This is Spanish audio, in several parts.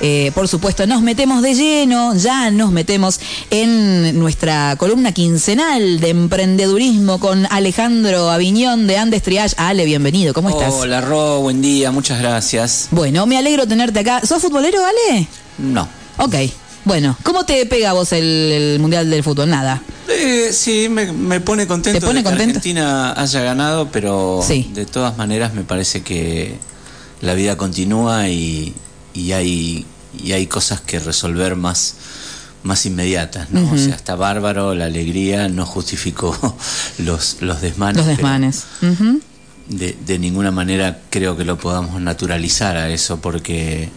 Eh, por supuesto, nos metemos de lleno, ya nos metemos en nuestra columna quincenal de emprendedurismo con Alejandro Aviñón de Andes Triage. Ale, bienvenido, ¿cómo estás? Hola, Ro, buen día, muchas gracias. Bueno, me alegro tenerte acá. ¿Sos futbolero, Ale? No. Ok, bueno, ¿cómo te pega a vos el, Mundial del Fútbol? Nada. Eh, sí, me, pone contento ¿Te pone que contento? Argentina haya ganado, pero de todas maneras me parece que la vida continúa y y hay, y hay cosas que resolver más, más inmediatas, ¿no? O sea, está bárbaro, la alegría no justificó los, los desmanes. Los desmanes. de, de ninguna manera creo que lo podamos naturalizar a eso, porque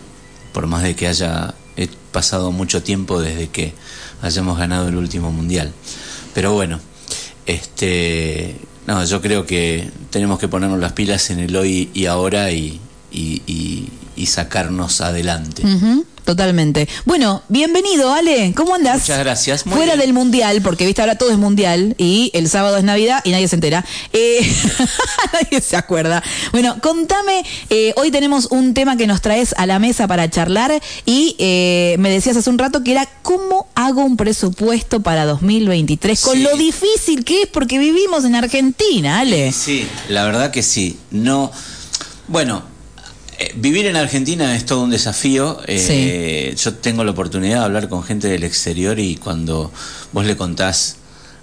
por más de que haya pasado mucho tiempo desde que hayamos ganado el último mundial. Pero bueno, este, no, yo creo que tenemos que ponernos las pilas en el hoy y ahora y, y, y, sacarnos adelante. Totalmente. Bueno, bienvenido, Ale. ¿Cómo andas? Muchas gracias. Fuera del mundial, porque viste ahora todo es mundial y el sábado es Navidad y nadie se entera. Eh, nadie se acuerda. Bueno, contame. Eh, hoy tenemos un tema que nos traes a la mesa para charlar y eh, me decías hace un rato que era cómo hago un presupuesto para 2023 con lo difícil que es porque vivimos en Argentina, Ale. Sí, la verdad que sí. No. Bueno, vivir en Argentina es todo un desafío. Eh, yo tengo la oportunidad de hablar con gente del exterior y cuando vos le contás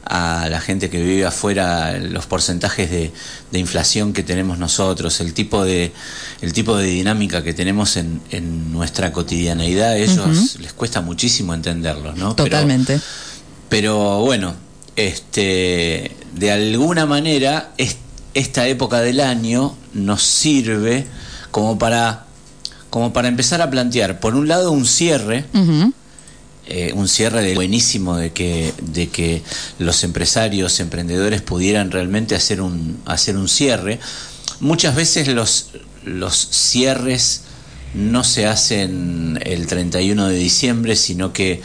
a la gente que vive afuera los porcentajes de, inflación que tenemos nosotros, el tipo de, el tipo de dinámica que tenemos en, nuestra cotidianeidad, a ellos les cuesta muchísimo entenderlos, ¿no? Totalmente. Pero, bueno, este, de alguna manera esta época del año nos sirve como para, como para empezar a plantear, por un lado, un cierre, eh, un cierre de buenísimo de que, de que los empresarios, emprendedores pudieran realmente hacer un, hacer un cierre. Muchas veces los, los cierres no se hacen el 31 de diciembre, sino que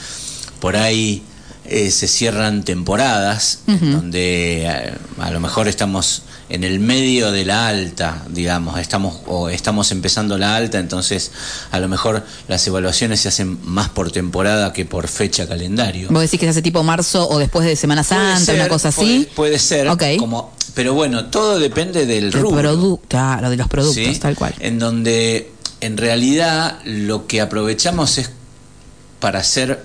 por ahí eh, se cierran temporadas, donde eh, a, lo mejor estamos en el medio de la alta, digamos, estamos o estamos empezando la alta, entonces a lo mejor las evaluaciones se hacen más por temporada que por fecha calendario. ¿Vos decís que se hace tipo marzo o después de Semana Santa, una cosa así? Puede, ser, como, pero bueno, todo depende del rubro. Claro, de los productos, tal cual. En donde en realidad lo que aprovechamos es para hacer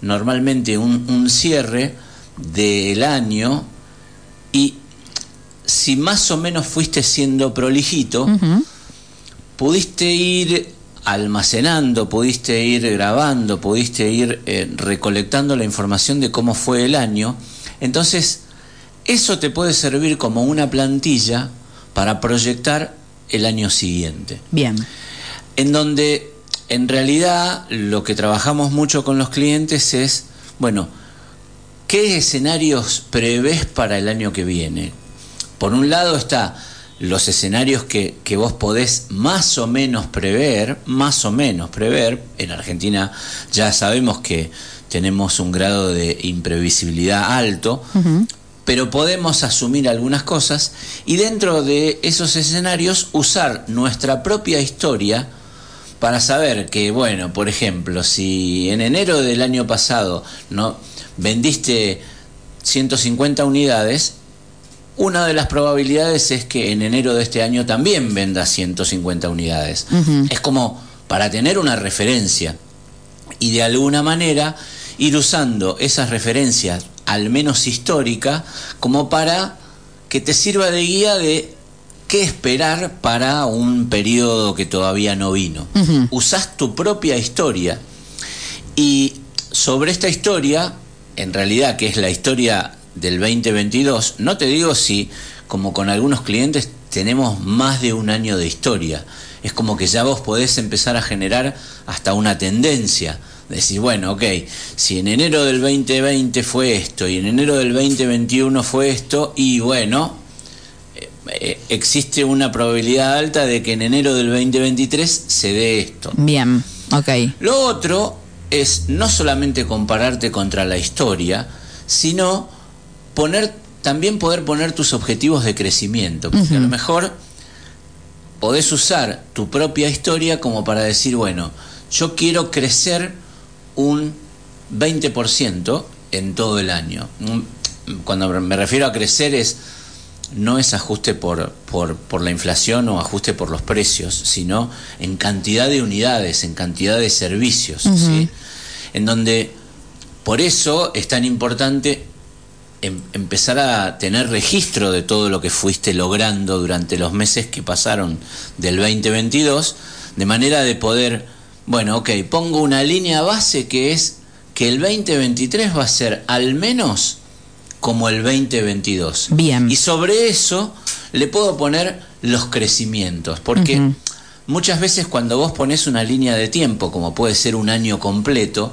normalmente un, un cierre del año y si más o menos fuiste siendo prolijito, pudiste ir almacenando, pudiste ir grabando, pudiste ir eh, recolectando la información de cómo fue el año. Entonces, eso te puede servir como una plantilla para proyectar el año siguiente. Bien. En donde, en realidad, lo que trabajamos mucho con los clientes es, bueno, ¿qué escenarios prevés para el año que viene? Por un lado está los escenarios que, vos podés más o menos prever, más o menos prever. En Argentina ya sabemos que tenemos un grado de imprevisibilidad alto, pero podemos asumir algunas cosas y dentro de esos escenarios usar nuestra propia historia para saber que, bueno, por ejemplo, si en enero del año pasado no vendiste 150 unidades, una de las probabilidades es que en enero de este año también venda 150 unidades. Es como para tener una referencia y de alguna manera ir usando esas referencias, al menos histórica, como para que te sirva de guía de qué esperar para un periodo que todavía no vino. Usás tu propia historia y sobre esta historia, en realidad que es la historia del 2022, no te digo si, como con algunos clientes, tenemos más de un año de historia. Es como que ya vos podés empezar a generar hasta una tendencia. Decir, bueno, ok, si en enero del 2020 fue esto y en enero del 2021 fue esto, y bueno, eh, eh, existe una probabilidad alta de que en enero del 2023 se dé esto. Bien, ok. Lo otro es no solamente compararte contra la historia, sino poner, también poder poner tus objetivos de crecimiento, porque a lo mejor podés usar tu propia historia como para decir, bueno, yo quiero crecer un 20% en todo el año. Cuando me refiero a crecer es no es ajuste por, por, la inflación o ajuste por los precios, sino en cantidad de unidades, en cantidad de servicios, ¿sí? En donde por eso es tan importante em, empezar a tener registro de todo lo que fuiste logrando durante los meses que pasaron del 2022, de manera de poder, bueno, ok, pongo una línea base que es que el 2023 va a ser al menos como el 2022. Bien. Y sobre eso le puedo poner los crecimientos, porque muchas veces cuando vos pones una línea de tiempo, como puede ser un año completo,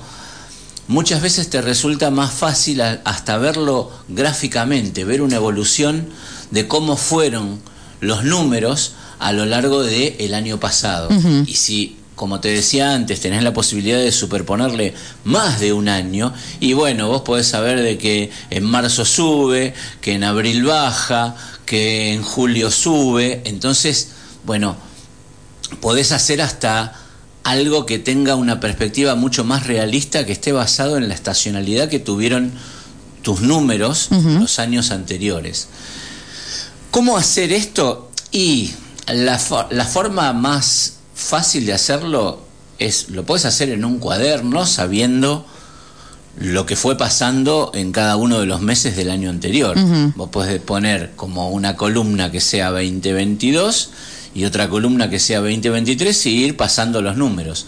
muchas veces te resulta más fácil hasta verlo gráficamente, ver una evolución de cómo fueron los números a lo largo del el año pasado. Y si como te decía antes, tenés la posibilidad de superponerle más de un año y bueno, vos podés saber de que en marzo sube, que en abril baja, que en julio sube, entonces, bueno, podés hacer hasta algo que tenga una perspectiva mucho más realista, que esté basado en la estacionalidad que tuvieron tus números los años anteriores. ¿Cómo hacer esto? Y la, la forma más fácil de hacerlo es, lo puedes hacer en un cuaderno sabiendo lo que fue pasando en cada uno de los meses del año anterior. Vos podés poner como una columna que sea 2022 y otra columna que sea 2023 y ir pasando los números.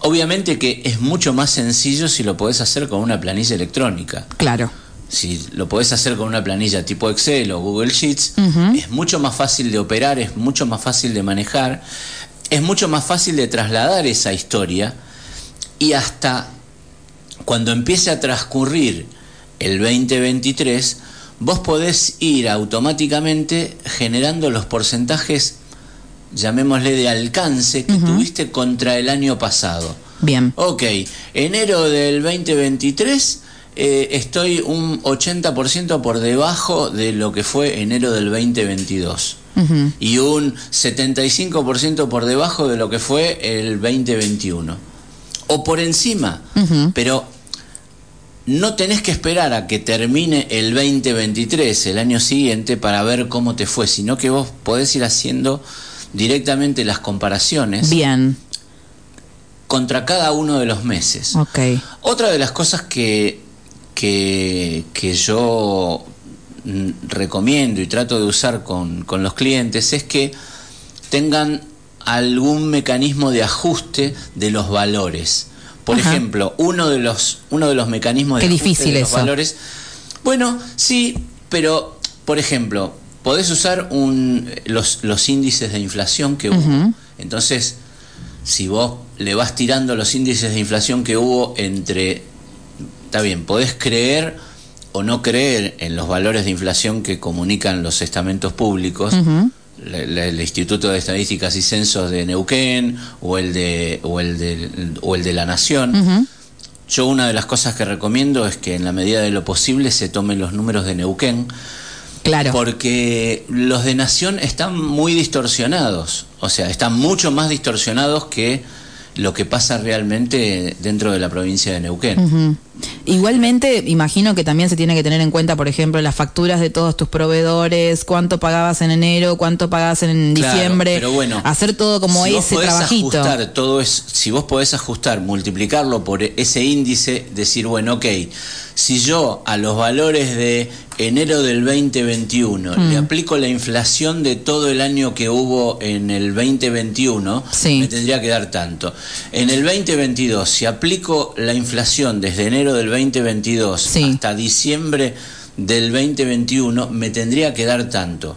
Obviamente que es mucho más sencillo si lo podés hacer con una planilla electrónica. Claro. Si lo podés hacer con una planilla tipo Excel o Google Sheets, es mucho más fácil de operar, es mucho más fácil de manejar es mucho más fácil de trasladar esa historia y hasta cuando empiece a transcurrir el 2023, vos podés ir automáticamente generando los porcentajes, llamémosle de alcance, que tuviste contra el año pasado. Bien. Ok, enero del 2023 eh, estoy un 80% por debajo de lo que fue enero del 2022 y un 75% por debajo de lo que fue el 2021. O por encima, pero no tenés que esperar a que termine el 2023, el año siguiente, para ver cómo te fue, sino que vos podés ir haciendo directamente las comparaciones. Bien. Contra cada uno de los meses. Okay. Otra de las cosas que, que, que yo Mm, recomiendo y trato de usar con, los clientes es que tengan algún mecanismo de ajuste de los valores. Por ejemplo, uno de los, uno de los mecanismos de ajuste de los valores. Bueno, sí, pero por ejemplo, podés usar un, los, los índices de inflación que hubo. Entonces, si vos le vas tirando los índices de inflación que hubo entre. Está bien, podés creer o no creer en los valores de inflación que comunican los estamentos públicos, el Instituto de Estadísticas y Censos de Neuquén o el de, o el de, o el de la Nación. Yo una de las cosas que recomiendo es que en la medida de lo posible se tomen los números de Neuquén. Claro. Porque los de Nación están muy distorsionados, o sea, están mucho más distorsionados que lo que pasa realmente dentro de la provincia de Neuquén. Igualmente, imagino que también se tiene que tener en cuenta, por ejemplo, las facturas de todos tus proveedores, cuánto pagabas en enero, cuánto pagabas en diciembre, pero bueno, hacer todo como si ese vos trabajito. Ajustar todo es, si vos podés ajustar, multiplicarlo por ese índice, decir, bueno, ok, si yo a los valores de enero del 2021 le mm. aplico la inflación de todo el año que hubo en el 2021, me tendría que dar tanto. En el 2022, si aplico la inflación desde enero del 2022 hasta diciembre del 2021, me tendría que dar tanto.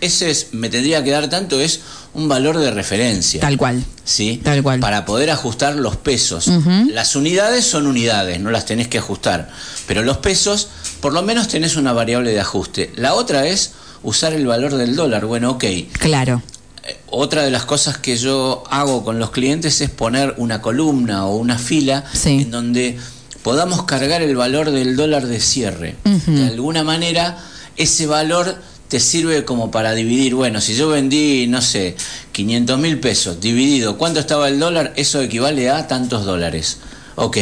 ese es, me tendría que dar tanto es un valor de referencia. Tal cual. ¿Sí? Tal cual. Para poder ajustar los pesos. Las unidades son unidades, no las tenés que ajustar. Pero los pesos, por lo menos tenés una variable de ajuste. La otra es usar el valor del dólar. Bueno, ok. Claro. Eh, otra de las cosas que yo hago con los clientes es poner una columna o una fila en donde podamos cargar el valor del dólar de cierre. De alguna manera, ese valor te sirve como para dividir, bueno, si yo vendí, no sé, 500 mil pesos, dividido, ¿cuánto estaba el dólar? Eso equivale a tantos dólares. Ok.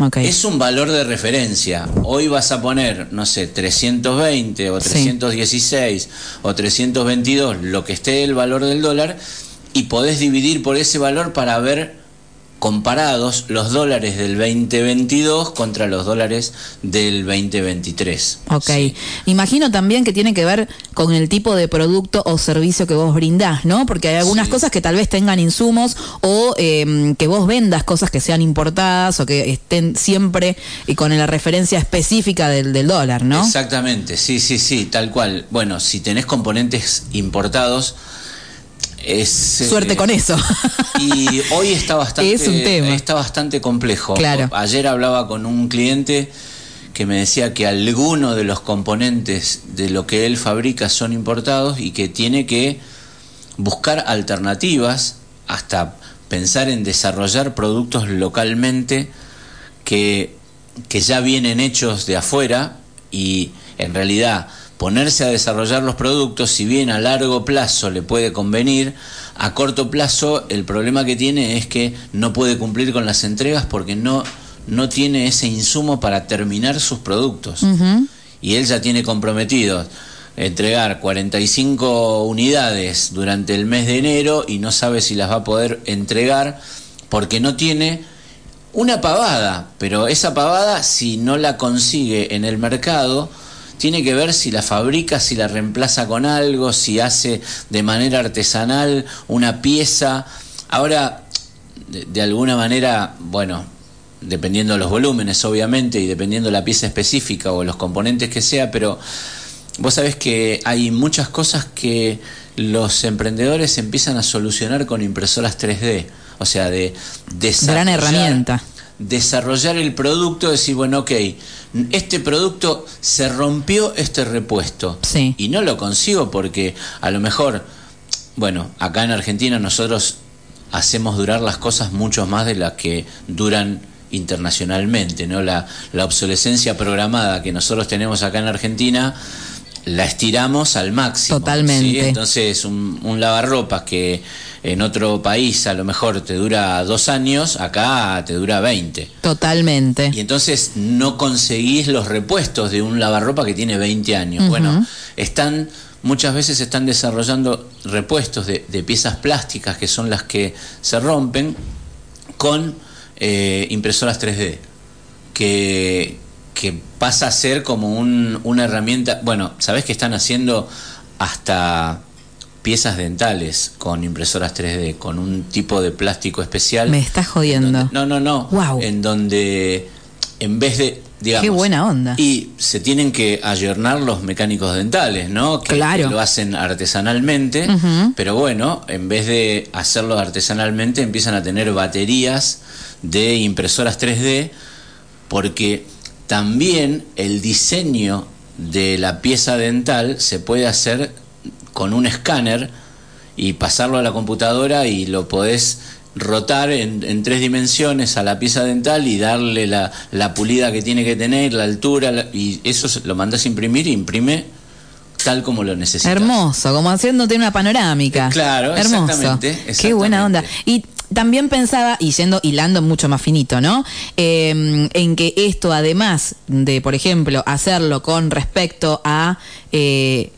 Okay. Es un valor de referencia. Hoy vas a poner, no sé, 320 o 316 o 322, lo que esté el valor del dólar, y podés dividir por ese valor para ver comparados los dólares del 2022 contra los dólares del 2023. Ok. Imagino también que tiene que ver con el tipo de producto o servicio que vos brindás, ¿no? Porque hay algunas Sí. cosas que tal vez tengan insumos o eh, que vos vendas cosas que sean importadas o que estén siempre eh, con la referencia específica del, del dólar, ¿no? Exactamente, sí, sí, sí, tal cual. Bueno, si tenés componentes importados, es... eh, Suerte con eso. Y hoy está bastante, Es un tema. está bastante complejo. Claro. Ayer hablaba con un cliente que me decía que algunos de los componentes de lo que él fabrica son importados y que tiene que buscar alternativas hasta pensar en desarrollar productos localmente que, que ya vienen hechos de afuera y en realidad ponerse a desarrollar los productos, si bien a largo plazo le puede convenir, a corto plazo el problema que tiene es que no puede cumplir con las entregas porque no, no tiene ese insumo para terminar sus productos. Y él ya tiene comprometido entregar 45 unidades durante el mes de enero y no sabe si las va a poder entregar porque no tiene una pavada, pero esa pavada si no la consigue en el mercado, tiene que ver si la fabrica, si la reemplaza con algo, si hace de manera artesanal una pieza. Ahora, de, de alguna manera, bueno, dependiendo de los volúmenes, obviamente, y dependiendo de la pieza específica o los componentes que sea, pero vos sabés que hay muchas cosas que los emprendedores empiezan a solucionar con impresoras 3D. O sea, de Gran herramienta. Desarrollar el producto, decir, bueno, ok, este producto se rompió este repuesto Sí. y no lo consigo porque a lo mejor, bueno, acá en Argentina nosotros hacemos durar las cosas mucho más de las que duran internacionalmente, ¿no? La, la obsolescencia programada que nosotros tenemos acá en Argentina la estiramos al máximo. Totalmente. ¿sí? Entonces, un, un lavarropas que en otro país a lo mejor te dura dos años, acá te dura 20. Totalmente. Y entonces no conseguís los repuestos de un lavarropa que tiene 20 años. Bueno, están muchas veces están desarrollando repuestos de, de piezas plásticas que son las que se rompen con eh, impresoras 3D, que, que pasa a ser como un- una herramienta. Bueno, ¿sabés que están haciendo hasta piezas dentales con impresoras 3D, con un tipo de plástico especial? Me estás en jodiendo. donde- no, no, no. Guau. En donde en vez de digamos Qué buena onda. y se tienen que ayornar los mecánicos dentales, ¿no? Que, Claro. que lo hacen artesanalmente, pero bueno, en vez de hacerlo artesanalmente empiezan a tener baterías de impresoras 3D porque también el diseño de la pieza dental se puede hacer con un escáner y pasarlo a la computadora y lo podés rotar en, en tres dimensiones a la pieza dental y darle la, la pulida que tiene que tener, la altura, la- y eso lo mandás a imprimir y imprime tal como lo necesitas. Hermoso, como haciéndote una panorámica. Eh, claro, Hermoso. exactamente, Qué buena onda. Y también pensaba, y yendo hilando mucho más finito, ¿no? Eh, en que esto, además de, por ejemplo, hacerlo con respecto a eh,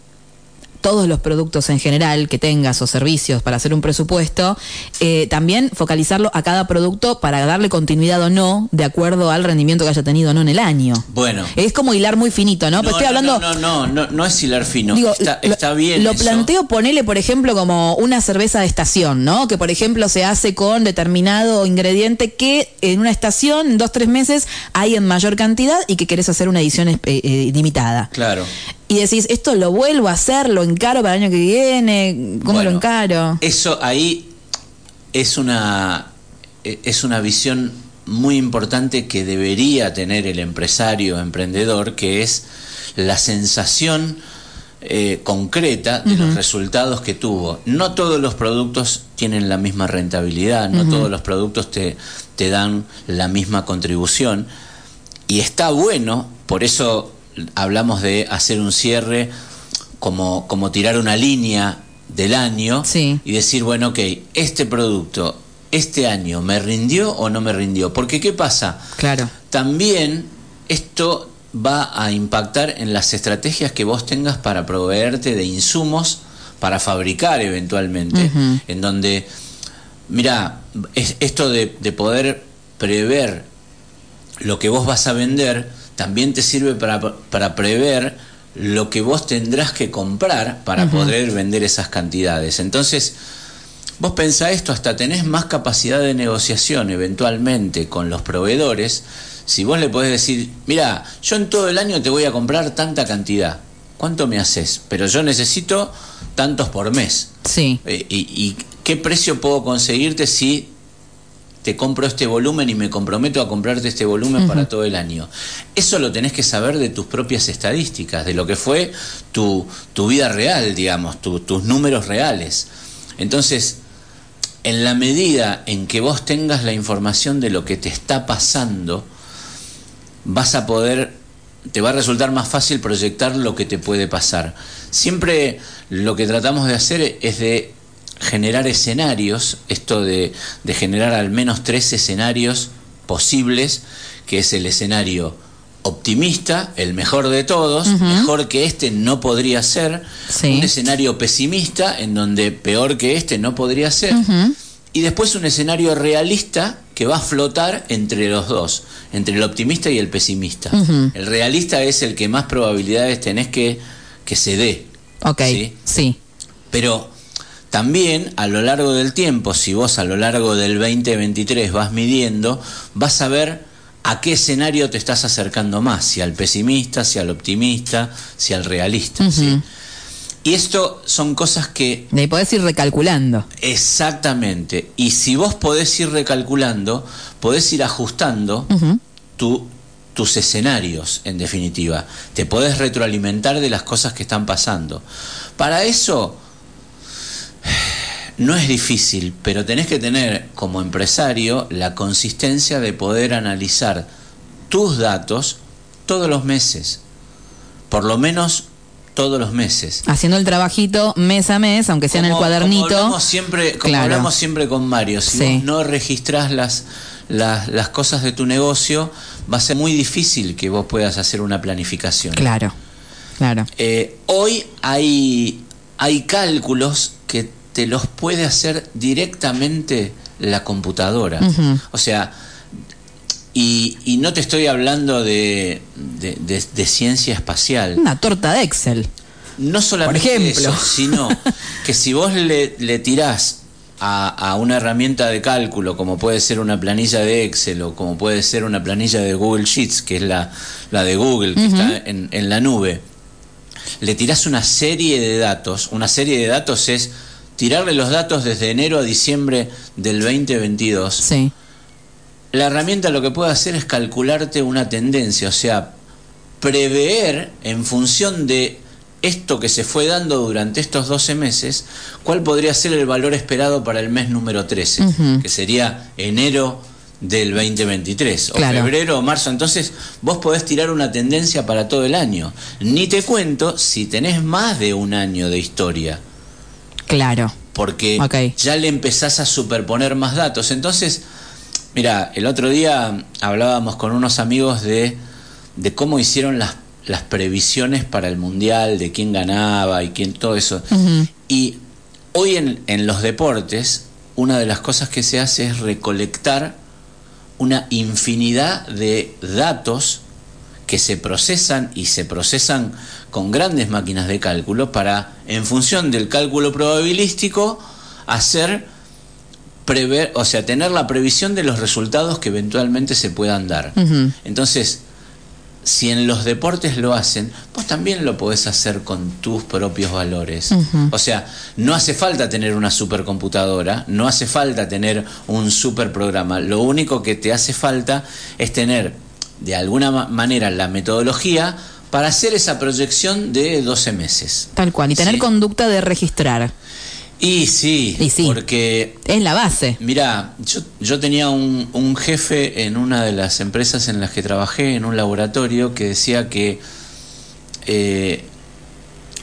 todos los productos en general que tengas o servicios para hacer un presupuesto, eh, también focalizarlo a cada producto para darle continuidad o no, de acuerdo al rendimiento que haya tenido o no en el año. Bueno. Es como hilar muy finito, ¿no? Pero estoy hablando. No, no, no, no, no es hilar fino. Digo, está, lo- bien. Lo eso. planteo ponele, por ejemplo, como una cerveza de estación, ¿no? Que, por ejemplo, se hace con determinado ingrediente que en una estación, en dos, tres meses, hay en mayor cantidad y que querés hacer una edición eh, eh, limitada. Claro. Y decís, esto lo vuelvo a hacer, lo encaro para el año que viene, ¿cómo Bueno, lo encaro? Eso ahí es una, e- es una visión muy importante que debería tener el empresario emprendedor, que es la sensación eh, concreta de los resultados que tuvo. No todos los productos tienen la misma rentabilidad, no todos los productos te, te dan la misma contribución. Y está bueno, por eso hablamos de hacer un cierre como, como tirar una línea del año Sí. y decir, bueno, ok, este producto, este año, ¿me rindió o no me rindió? Porque ¿qué pasa? Claro. También esto va a impactar en las estrategias que vos tengas para proveerte de insumos para fabricar eventualmente, en donde, mira, es- esto de, de poder prever lo que vos vas a vender, también te sirve para, para prever lo que vos tendrás que comprar para poder vender esas cantidades. Entonces, Vos pensá esto, hasta tenés más capacidad de negociación eventualmente con los proveedores. Si vos le podés decir, mira, yo en todo el año te voy a comprar tanta cantidad. ¿Cuánto me haces? Pero yo necesito tantos por mes. Sí. Eh, y, y qué precio puedo conseguirte si te compro este volumen y me comprometo a comprarte este volumen para todo el año? Eso lo tenés que saber de tus propias estadísticas, de lo que fue tu, tu vida real, digamos, tu- tus números reales. Entonces, en la medida en que vos tengas la información de lo que te está pasando, vas a poder, te va a resultar más fácil proyectar lo que te puede pasar. Siempre lo que tratamos de hacer es de generar escenarios, esto de, de generar al menos tres escenarios posibles, que es el escenario optimista, el mejor de todos, mejor que este no podría ser, Sí. un escenario pesimista en donde peor que este no podría ser, y después un escenario realista que va a flotar entre los dos, entre el optimista y el pesimista. El realista es el que más probabilidades tenés que, que se dé. Ok. ¿sí? Sí. Pero también a lo largo del tiempo, si vos a lo largo del 2023 vas midiendo, vas a ver a qué escenario te estás acercando más, si al pesimista, si al optimista, si al realista. Y esto son cosas que De podés ir recalculando. exactamente, y si vos podés ir recalculando, podés ir ajustando tu- tus escenarios, en definitiva. Te podés retroalimentar de las cosas que están pasando. Para eso no es difícil, pero tenés que tener como empresario la consistencia de poder analizar tus datos todos los meses. Por lo menos todos los meses. Haciendo el trabajito mes a mes, aunque sea en el cuadernito. Como hablamos siempre, como Claro. hablamos siempre con Mario, si Sí. vos no registrás las, las, las cosas de tu negocio, va a ser muy difícil que vos puedas hacer una planificación. Claro. Claro. Eh, hoy hay, hay cálculos que te los puede hacer directamente la computadora. O sea, y, y no te estoy hablando de, de- de- de ciencia espacial. Una torta de Excel. No solamente Por ejemplo. eso, sino que si vos le, le tirás a, a una herramienta de cálculo, como puede ser una planilla de Excel o como puede ser una planilla de Google Sheets, que es la, la de Google, que está en, en la nube, le tirás una serie de datos. Una serie de datos es tirarle los datos desde enero a diciembre del 2022 Sí. la herramienta lo que puede hacer es calcularte una tendencia, o sea, prever en función de esto que se fue dando durante estos 12 meses, cuál podría ser el valor esperado para el mes número 13, Ujú. que sería enero del 2023, o Claro. febrero o marzo. Entonces, vos podés tirar una tendencia para todo el año. Ni te cuento si tenés más de un año de historia Claro. porque ya le empezás a superponer más datos. Entonces, mira, el otro día hablábamos con unos amigos de, de cómo hicieron las, las previsiones para el Mundial, de quién ganaba y quién todo eso. Y hoy en, en los deportes, una de las cosas que se hace es recolectar una infinidad de datos que se procesan y se procesan con grandes máquinas de cálculo para, en función del cálculo probabilístico, hacer prever, o sea, tener la previsión de los resultados que eventualmente se puedan dar. Entonces, si en los deportes lo hacen, vos también lo podés hacer con tus propios valores. O sea, no hace falta tener una supercomputadora, no hace falta tener un superprograma. Lo único que te hace falta es tener, de alguna ma- manera, la metodología para hacer esa proyección de 12 meses. Tal cual. Y tener Sí. conducta de registrar. Y sí, Y sí. porque Es la base. Mira, yo, yo tenía un, un jefe en una de las empresas en las que trabajé, en un laboratorio, que decía que eh,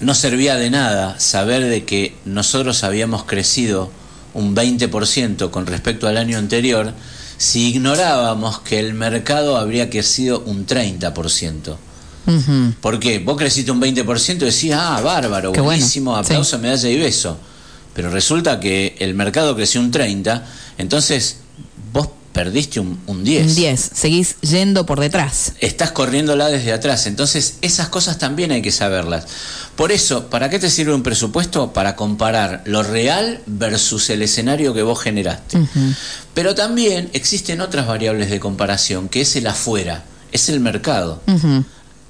no servía de nada saber de que nosotros habíamos crecido un 20% con respecto al año anterior si ignorábamos que el mercado habría crecido un 30%. ¿Por qué? Vos creciste un 20% y decías, ah, bárbaro, buenísimo, aplauso, medalla y beso. Pero resulta que el mercado creció un 30%, entonces vos perdiste un, 10. Un 10, seguís yendo por detrás. Estás corriéndola desde atrás, entonces esas cosas también hay que saberlas. Por eso, ¿para qué te sirve un presupuesto? Para comparar lo real versus el escenario que vos generaste. Pero también existen otras variables de comparación, que es el afuera, es el mercado.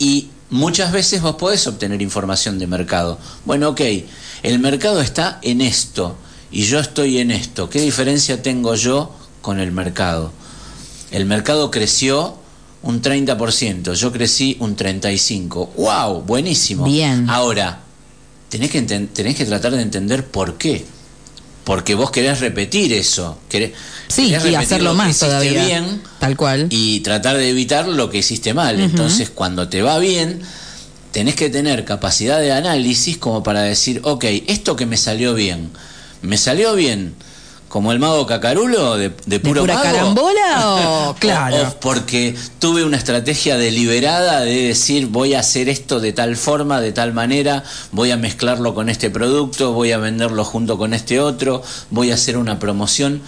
Y muchas veces vos podés obtener información de mercado. Bueno, ok, el mercado está en esto y yo estoy en esto. ¿Qué diferencia tengo yo con el mercado. El mercado creció un 30%, yo crecí un 35%. ¡Wow! Buenísimo. Bien. Ahora, tenés que, tenés que tratar de entender por qué. Porque vos querés repetir eso. Querés, sí, y hacerlo más todavía. Bien, tal cual. Y tratar de evitar lo que hiciste mal. Entonces, cuando te va bien, tenés que tener capacidad de análisis como para decir, ok, esto que me salió bien, me salió bien como el mago Cacarulo de, de puro ¿De pura carambola o claro? porque tuve una estrategia deliberada de decir voy a hacer esto de tal forma, de tal manera, voy a mezclarlo con este producto, voy a venderlo junto con este otro, voy a hacer una promoción.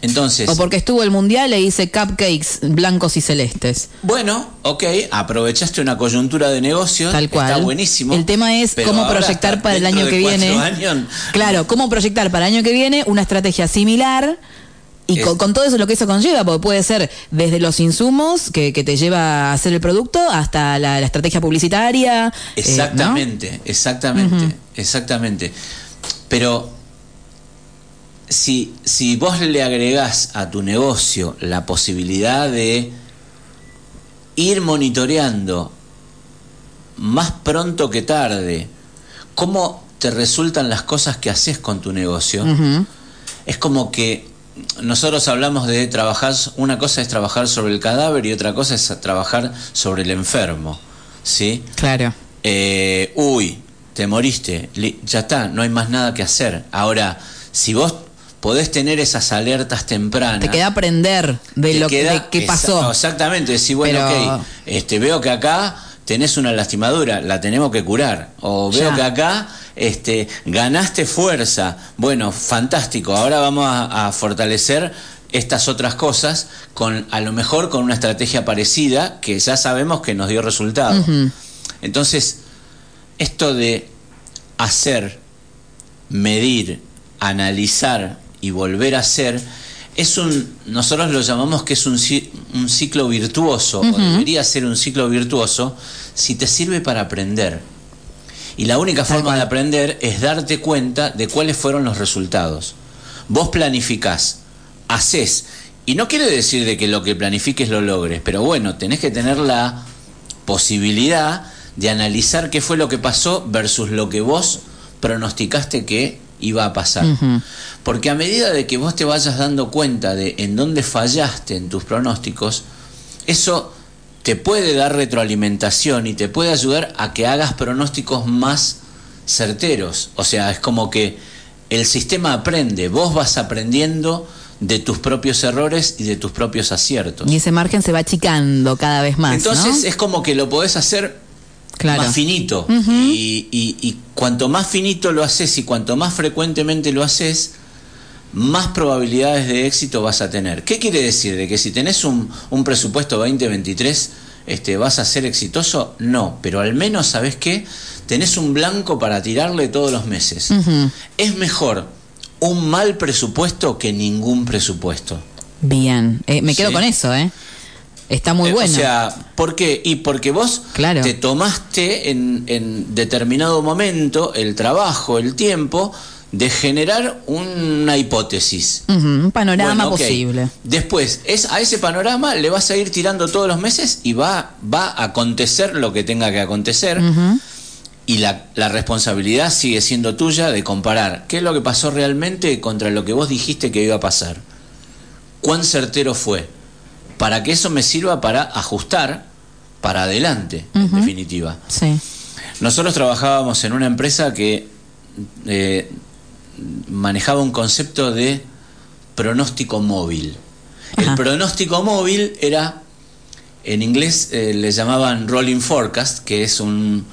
Entonces, o porque estuvo el mundial e hice cupcakes blancos y celestes. Bueno, ok, aprovechaste una coyuntura de negocio, Tal cual. está buenísimo. El tema es cómo proyectar para el año que viene. Claro, cómo proyectar para el año que viene una estrategia similar. Y con, todo eso lo que eso conlleva, porque puede ser desde los insumos que, te lleva a hacer el producto hasta la, estrategia publicitaria. Eh, exactamente, exactamente, exactamente. Pero si, si vos le agregás a tu negocio la posibilidad de ir monitoreando más pronto que tarde cómo te resultan las cosas que haces con tu negocio, es como que nosotros hablamos de trabajar, una cosa es trabajar sobre el cadáver y otra cosa es trabajar sobre el enfermo, ¿sí? Claro. Eh, uy, te moriste, ya está, no hay más nada que hacer. Ahora, si vos podés tener esas alertas tempranas. Te queda aprender de lo que, pasó. exactamente, decir, bueno, ok, este, veo que acá tenés una lastimadura, la tenemos que curar. O veo que acá este, ganaste fuerza. Bueno, fantástico, ahora vamos a, fortalecer estas otras cosas con a lo mejor con una estrategia parecida que ya sabemos que nos dio resultado. Entonces, esto de hacer, medir, analizar y volver a ser, es un, nosotros lo llamamos que es un, un ciclo virtuoso, o debería ser un ciclo virtuoso, si te sirve para aprender. Y la única forma de aprender es darte cuenta de cuáles fueron los resultados. Vos planificás, haces, y no quiere decir de que lo que planifiques lo logres, pero bueno, tenés que tener la posibilidad de analizar qué fue lo que pasó versus lo que vos pronosticaste que iba a pasar. Porque a medida de que vos te vayas dando cuenta de en dónde fallaste en tus pronósticos, eso te puede dar retroalimentación y te puede ayudar a que hagas pronósticos más certeros. O sea, es como que el sistema aprende, vos vas aprendiendo de tus propios errores y de tus propios aciertos. Y ese margen se va achicando cada vez más. Entonces es como que lo podés hacer más finito. y, cuanto más finito lo haces y cuanto más frecuentemente lo haces, más probabilidades de éxito vas a tener. ¿Qué quiere decir? ¿De que si tenés un, presupuesto 2023 este, vas a ser exitoso? No, pero al menos, ¿sabes qué? Tenés un blanco para tirarle todos los meses. Es mejor un mal presupuesto que ningún presupuesto. Bien, eh, me quedo con eso, ¿eh? Está muy eh, bueno. O sea, ¿por qué? Y porque vos te tomaste en, determinado momento el trabajo, el tiempo de generar una hipótesis. un panorama posible. Después, es, a ese panorama le vas a ir tirando todos los meses y va, va a acontecer lo que tenga que acontecer. Y la, la, responsabilidad sigue siendo tuya de comparar qué es lo que pasó realmente contra lo que vos dijiste que iba a pasar. ¿Cuán certero fue? Para que eso me sirva para ajustar para adelante, en definitiva. Sí. Nosotros trabajábamos en una empresa que eh, manejaba un concepto de pronóstico móvil. El pronóstico móvil era, en inglés eh, le llamaban rolling forecast, que es un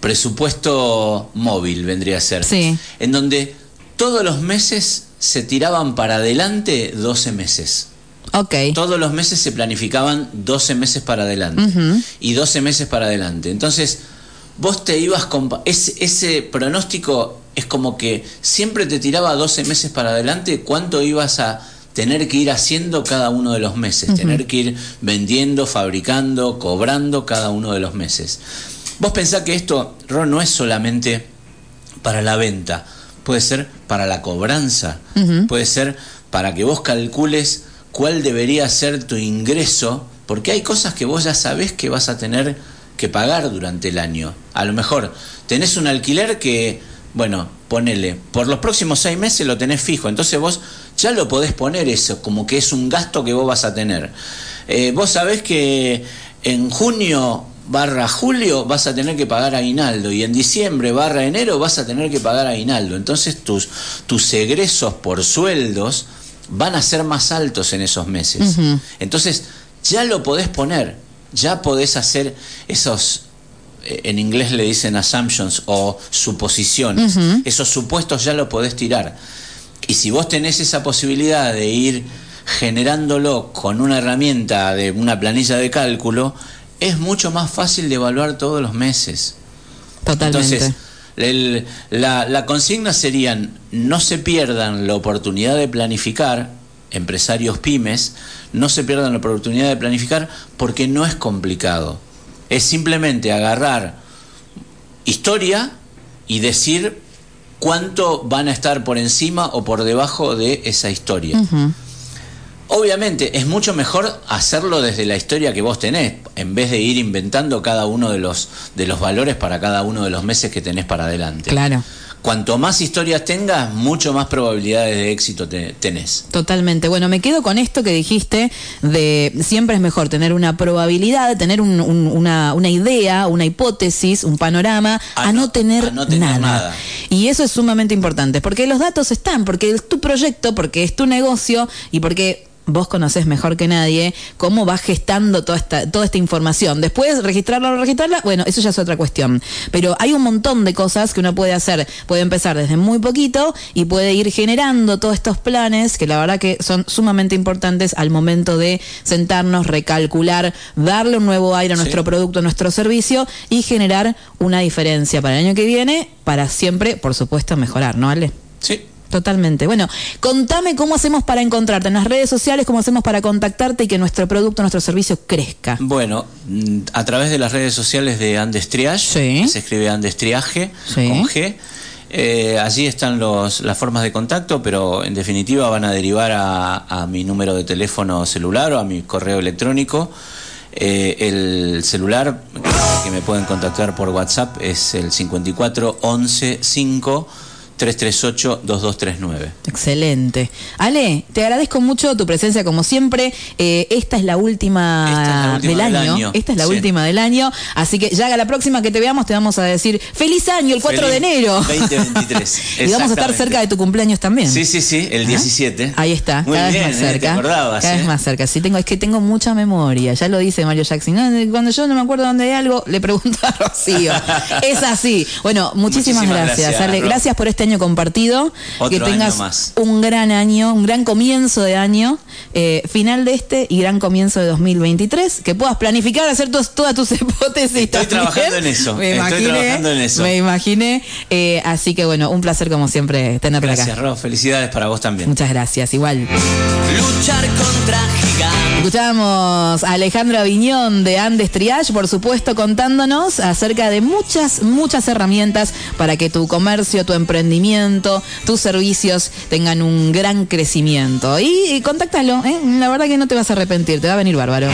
presupuesto móvil, vendría a ser. Sí. En donde todos los meses se tiraban para adelante 12 meses. Ok. Todos los meses se planificaban 12 meses para adelante. Y 12 meses para adelante. Entonces, vos te ibas con... Ese, ese pronóstico es como que siempre te tiraba 12 meses para adelante cuánto ibas a tener que ir haciendo cada uno de los meses, tener que ir vendiendo, fabricando, cobrando cada uno de los meses. Vos pensás que esto, Ron, no es solamente para la venta, puede ser para la cobranza, puede ser para que vos calcules cuál debería ser tu ingreso, porque hay cosas que vos ya sabés que vas a tener que pagar durante el año. A lo mejor tenés un alquiler que, bueno, ponele, por los próximos seis meses lo tenés fijo, entonces vos ya lo podés poner eso, como que es un gasto que vos vas a tener. Eh, vos sabés que en junio barra julio vas a tener que pagar aguinaldo y en diciembre barra enero vas a tener que pagar aguinaldo. Entonces tus, tus egresos por sueldos van a ser más altos en esos meses. Entonces ya lo podés poner, ya podés hacer esos, eh, en inglés le dicen assumptions o suposiciones, esos supuestos ya lo podés tirar. Y si vos tenés esa posibilidad de ir generándolo con una herramienta de una planilla de cálculo, es mucho más fácil de evaluar todos los meses. Totalmente. Entonces, la, consigna serían, no se pierdan la oportunidad de planificar, empresarios pymes, no se pierdan la oportunidad de planificar porque no es complicado. Es simplemente agarrar historia y decir cuánto van a estar por encima o por debajo de esa historia. Obviamente es mucho mejor hacerlo desde la historia que vos tenés, en vez de ir inventando cada uno de los, de los valores para cada uno de los meses que tenés para adelante. Claro. Cuanto más historias tengas, mucho más probabilidades de éxito tenés. Totalmente. Bueno, me quedo con esto que dijiste de siempre es mejor tener una probabilidad, tener una, una, idea, una hipótesis, un panorama, a, no, tener, nada. Y eso es sumamente importante, porque los datos están, porque es tu proyecto, porque es tu negocio y porque vos conocés mejor que nadie cómo va gestando toda esta, toda esta información. Después, registrarla o no registrarla, bueno, eso ya es otra cuestión. Pero hay un montón de cosas que uno puede hacer. Puede empezar desde muy poquito y puede ir generando todos estos planes que la verdad que son sumamente importantes al momento de sentarnos, recalcular, darle un nuevo aire a nuestro producto, a nuestro servicio y generar una diferencia para el año que viene, para siempre, por supuesto, mejorar, ¿no, Ale? Sí, Totalmente. Bueno, contame cómo hacemos para encontrarte en las redes sociales, cómo hacemos para contactarte y que nuestro producto, nuestro servicio crezca. Bueno, mm, a través de las redes sociales de Andes Triage, se escribe Andes Triage con G. Eh, allí están los, las formas de contacto, pero en definitiva van a derivar a, mi número de teléfono celular o a mi correo electrónico. Eh, el celular que me pueden contactar por WhatsApp es el 54 11 5 338-2239. Excelente. Ale, te agradezco mucho tu presencia como siempre. Eh, esta, es la última, del, año. Esta es la última del año. Así que ya a la próxima que te veamos te vamos a decir feliz año el 4 de enero. 2023. y vamos a estar cerca de tu cumpleaños también. Sí, sí, sí, el 17. Ahí está, cada vez más ¿eh? cerca. cada vez ¿eh? más cerca. Sí, tengo, es que tengo mucha memoria. Ya lo dice Mario Jackson. cuando yo no me acuerdo dónde hay algo, le pregunto a Rocío. es así. Bueno, muchísimas, gracias. Gracias, Ale. gracias por este año compartido. que tengas un gran año, un gran comienzo de año, eh, final de este y gran comienzo de 2023. Que puedas planificar, hacer todas tus hipótesis. Estoy trabajando en eso. Me Estoy trabajando en eso. Me imaginé. Eh, así que bueno, un placer como siempre tenerte gracias, acá. Gracias, Felicidades para vos también. Muchas gracias. Igual. Luchar contra gigantes. Escuchamos a Alejandra Viñón de Andes Triage, por supuesto, contándonos acerca de muchas, muchas herramientas para que tu comercio, tu emprendimiento, tus servicios tengan un gran crecimiento. Y, contáctalo, ¿eh? la verdad que no te vas a arrepentir, te va a venir bárbaro.